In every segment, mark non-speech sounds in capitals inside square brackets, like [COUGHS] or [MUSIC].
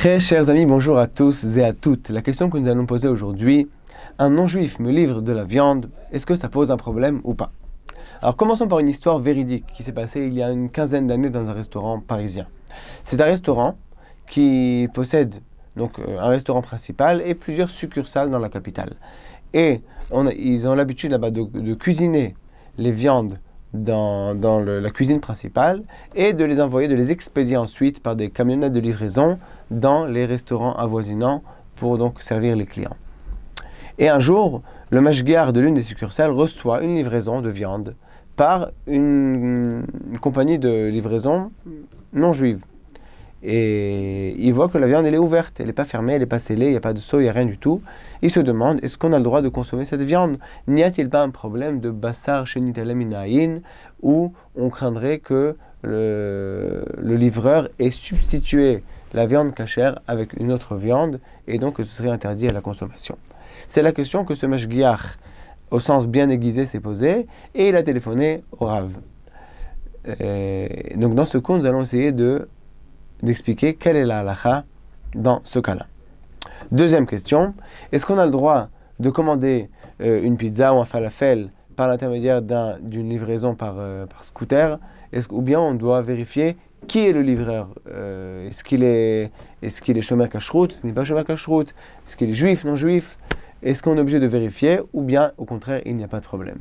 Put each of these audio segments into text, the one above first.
Très chers amis, bonjour à tous et à toutes. La question que nous allons poser aujourd'hui, un non-juif me livre de la viande, est-ce que ça pose un problème ou pas? Alors commençons par une histoire véridique qui s'est passée il y a une quinzaine d'années dans un restaurant parisien. C'est un restaurant qui possède donc euh, un restaurant principal et plusieurs succursales dans la capitale. Et ils ont l'habitude là-bas de cuisiner les viandes dans, la cuisine principale et de les envoyer, de les expédier ensuite par des camionnettes de livraison dans les restaurants avoisinants pour donc servir les clients. Et un jour, le mashgiar de l'une des succursales reçoit une livraison de viande par une compagnie de livraison non juive. Et il voit que la viande, elle est ouverte, elle n'est pas fermée, elle n'est pas scellée, il n'y a pas de seau, il n'y a rien du tout. Il se demande, est-ce qu'on a le droit de consommer cette viande? N'y a-t-il pas un problème de bassar shenitaleminaïn où on craindrait que le, livreur ait substitué la viande cachère avec une autre viande et donc que ce serait interdit à la consommation? C'est la question que ce mashgiach, au sens bien aiguisé, s'est posé et il a téléphoné au Rav. donc dans ce coup, nous allons essayer de d'expliquer quelle est la halakha dans ce cas-là. Deuxième question, est-ce qu'on a le droit de commander euh, une pizza ou un falafel par l'intermédiaire d'une livraison par, euh, scooter? Ou bien on doit vérifier qui est le livreur euh, Est-ce qu'il est, est, qu'il est chômeur cacheroute Ce n'est pas chômeur Est-ce qu'il est juif, non juif? Est-ce qu'on est obligé de vérifier Ou bien au contraire, il n'y a pas de problème?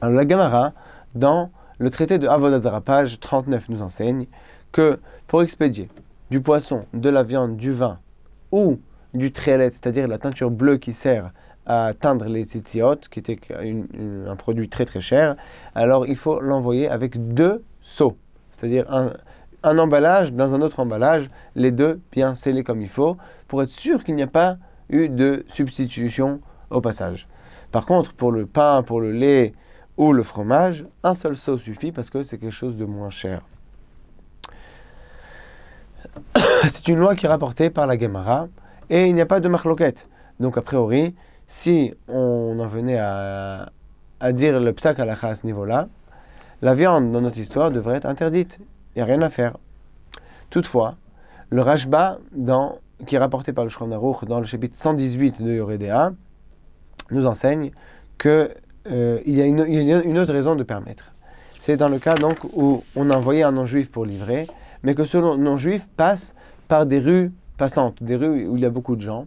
Alors la Gamara, dans le traité de Avodazara, page 39, nous enseigne que pour expédier du poisson, de la viande, du vin ou du trélet, c'est-à-dire la teinture bleue qui sert à teindre les tzitziot, qui était un produit très très cher, alors il faut l'envoyer avec deux seaux, c'est-à-dire un, un, emballage dans un autre emballage, les deux bien scellés comme il faut, pour être sûr qu'il n'y a pas eu de substitution au passage. Par contre, pour le pain, pour le lait ou le fromage, un seul seau suffit parce que c'est quelque chose de moins cher. [COUGHS] c'est une loi qui est rapportée par la Gemara et il n'y a pas de marloquette. Donc, a priori, si on en venait à, dire le psak à ce niveau-là, la viande dans notre histoire devrait être interdite. Il n'y a rien à faire. Toutefois, le Rashba, qui est rapporté par le Aruch dans le chapitre 118 de Yoredea, nous enseigne qu'il euh, y, a une, autre raison de permettre. C'est dans le cas donc où on a envoyé un non-juif pour livrer, mais que ce non-juif passe par des rues passantes, des rues où il y a beaucoup de gens.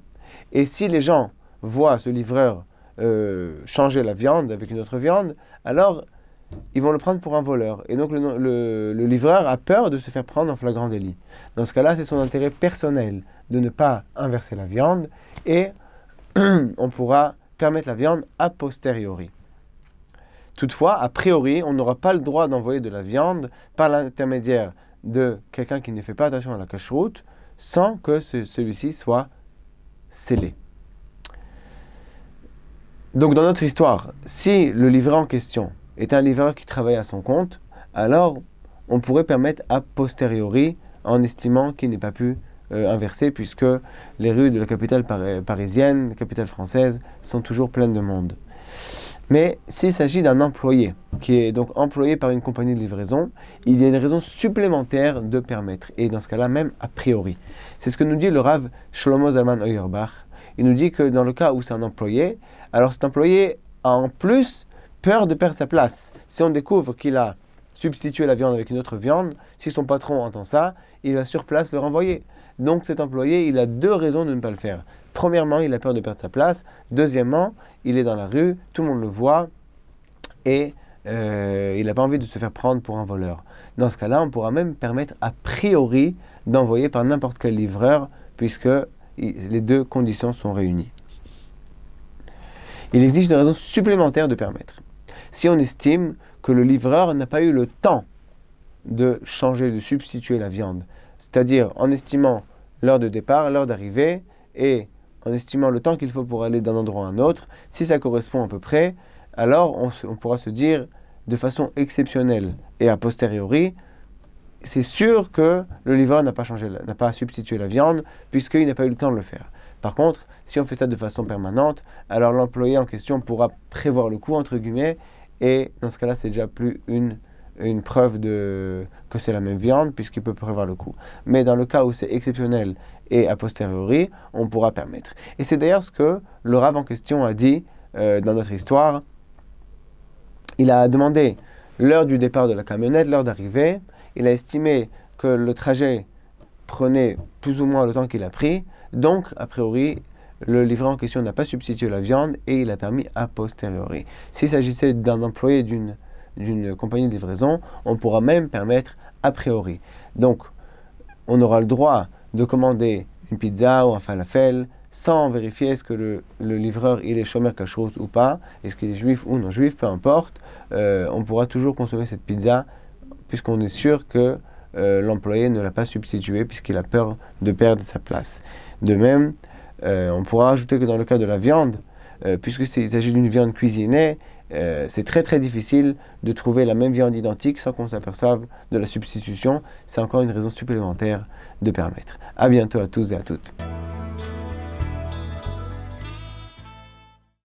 Et si les gens voient ce livreur euh, changer la viande avec une autre viande, alors ils vont le prendre pour un voleur. Et donc le, livreur a peur de se faire prendre en flagrant délit. Dans ce cas-là, c'est son intérêt personnel de ne pas inverser la viande et [CLEARS THROAT] on pourra permettre la viande a posteriori. Toutefois, a priori, on n'aura pas le droit d'envoyer de la viande par l'intermédiaire de quelqu'un qui ne fait pas attention à la cache-route sans que celui-ci soit scellé. Donc dans notre histoire, si le livreur en question est un livreur qui travaille à son compte, alors on pourrait permettre a posteriori en estimant qu'il n'ait pas pu euh, inverser puisque les rues de la capitale parisienne, la capitale française, sont toujours pleines de monde. Mais s'il s'agit d'un employé, qui est donc employé par une compagnie de livraison, il y a une raison supplémentaire de permettre, et dans ce cas-là même a priori. C'est ce que nous dit le Rav Shlomo Zalman Auerbach. Il nous dit que dans le cas où c'est un employé, alors cet employé a en plus peur de perdre sa place. Si on découvre qu'il a substitué la viande avec une autre viande, si son patron entend ça, il va sur place le renvoyer. Donc cet employé, il a deux raisons de ne pas le faire. Premièrement, il a peur de perdre sa place. Deuxièmement, il est dans la rue, tout le monde le voit et euh, il n'a pas envie de se faire prendre pour un voleur. Dans ce cas-là, on pourra même permettre a priori d'envoyer par n'importe quel livreur puisque les deux conditions sont réunies. Il existe une raison supplémentaire de permettre. Si on estime que le livreur n'a pas eu le temps de changer, de substituer la viande, c'est-à-dire en estimant l'heure de départ, l'heure d'arrivée et en estimant le temps qu'il faut pour aller d'un endroit à un autre, si ça correspond à peu près, alors on, pourra se dire de façon exceptionnelle et a posteriori, c'est sûr que le livreur n'a pas changé, n'a pas substitué la viande puisqu'il n'a pas eu le temps de le faire. Par contre, si on fait ça de façon permanente, alors l'employé en question pourra prévoir le coût entre guillemets et dans ce cas-là, c'est déjà plus une une preuve de, que c'est la même viande, puisqu'il peut prévoir le coût. Mais dans le cas où c'est exceptionnel et a posteriori, on pourra permettre. Et c'est d'ailleurs ce que le Rav en question a dit euh, dans notre histoire. Il a demandé l'heure du départ de la camionnette, l'heure d'arrivée. Il a estimé que le trajet prenait plus ou moins le temps qu'il a pris. Donc, a priori, le livreur en question n'a pas substitué la viande et il a permis a posteriori. S'il s'agissait d'un employé d'une d'une compagnie de livraison, on pourra même permettre a priori. Donc, on aura le droit de commander une pizza ou un falafel sans vérifier est-ce que le, livreur il est chômeur chose ou pas, est-ce qu'il est juif ou non juif, peu importe, euh, on pourra toujours consommer cette pizza puisqu'on est sûr que euh, l'employé ne l'a pas substitué puisqu'il a peur de perdre sa place. De même, euh, on pourra ajouter que dans le cas de la viande, puisqu'il s'agit d'une viande cuisinée, c'est très très difficile de trouver la même viande identique sans qu'on s'aperçoive de la substitution. C'est encore une raison supplémentaire de permettre. A bientôt à tous et à toutes.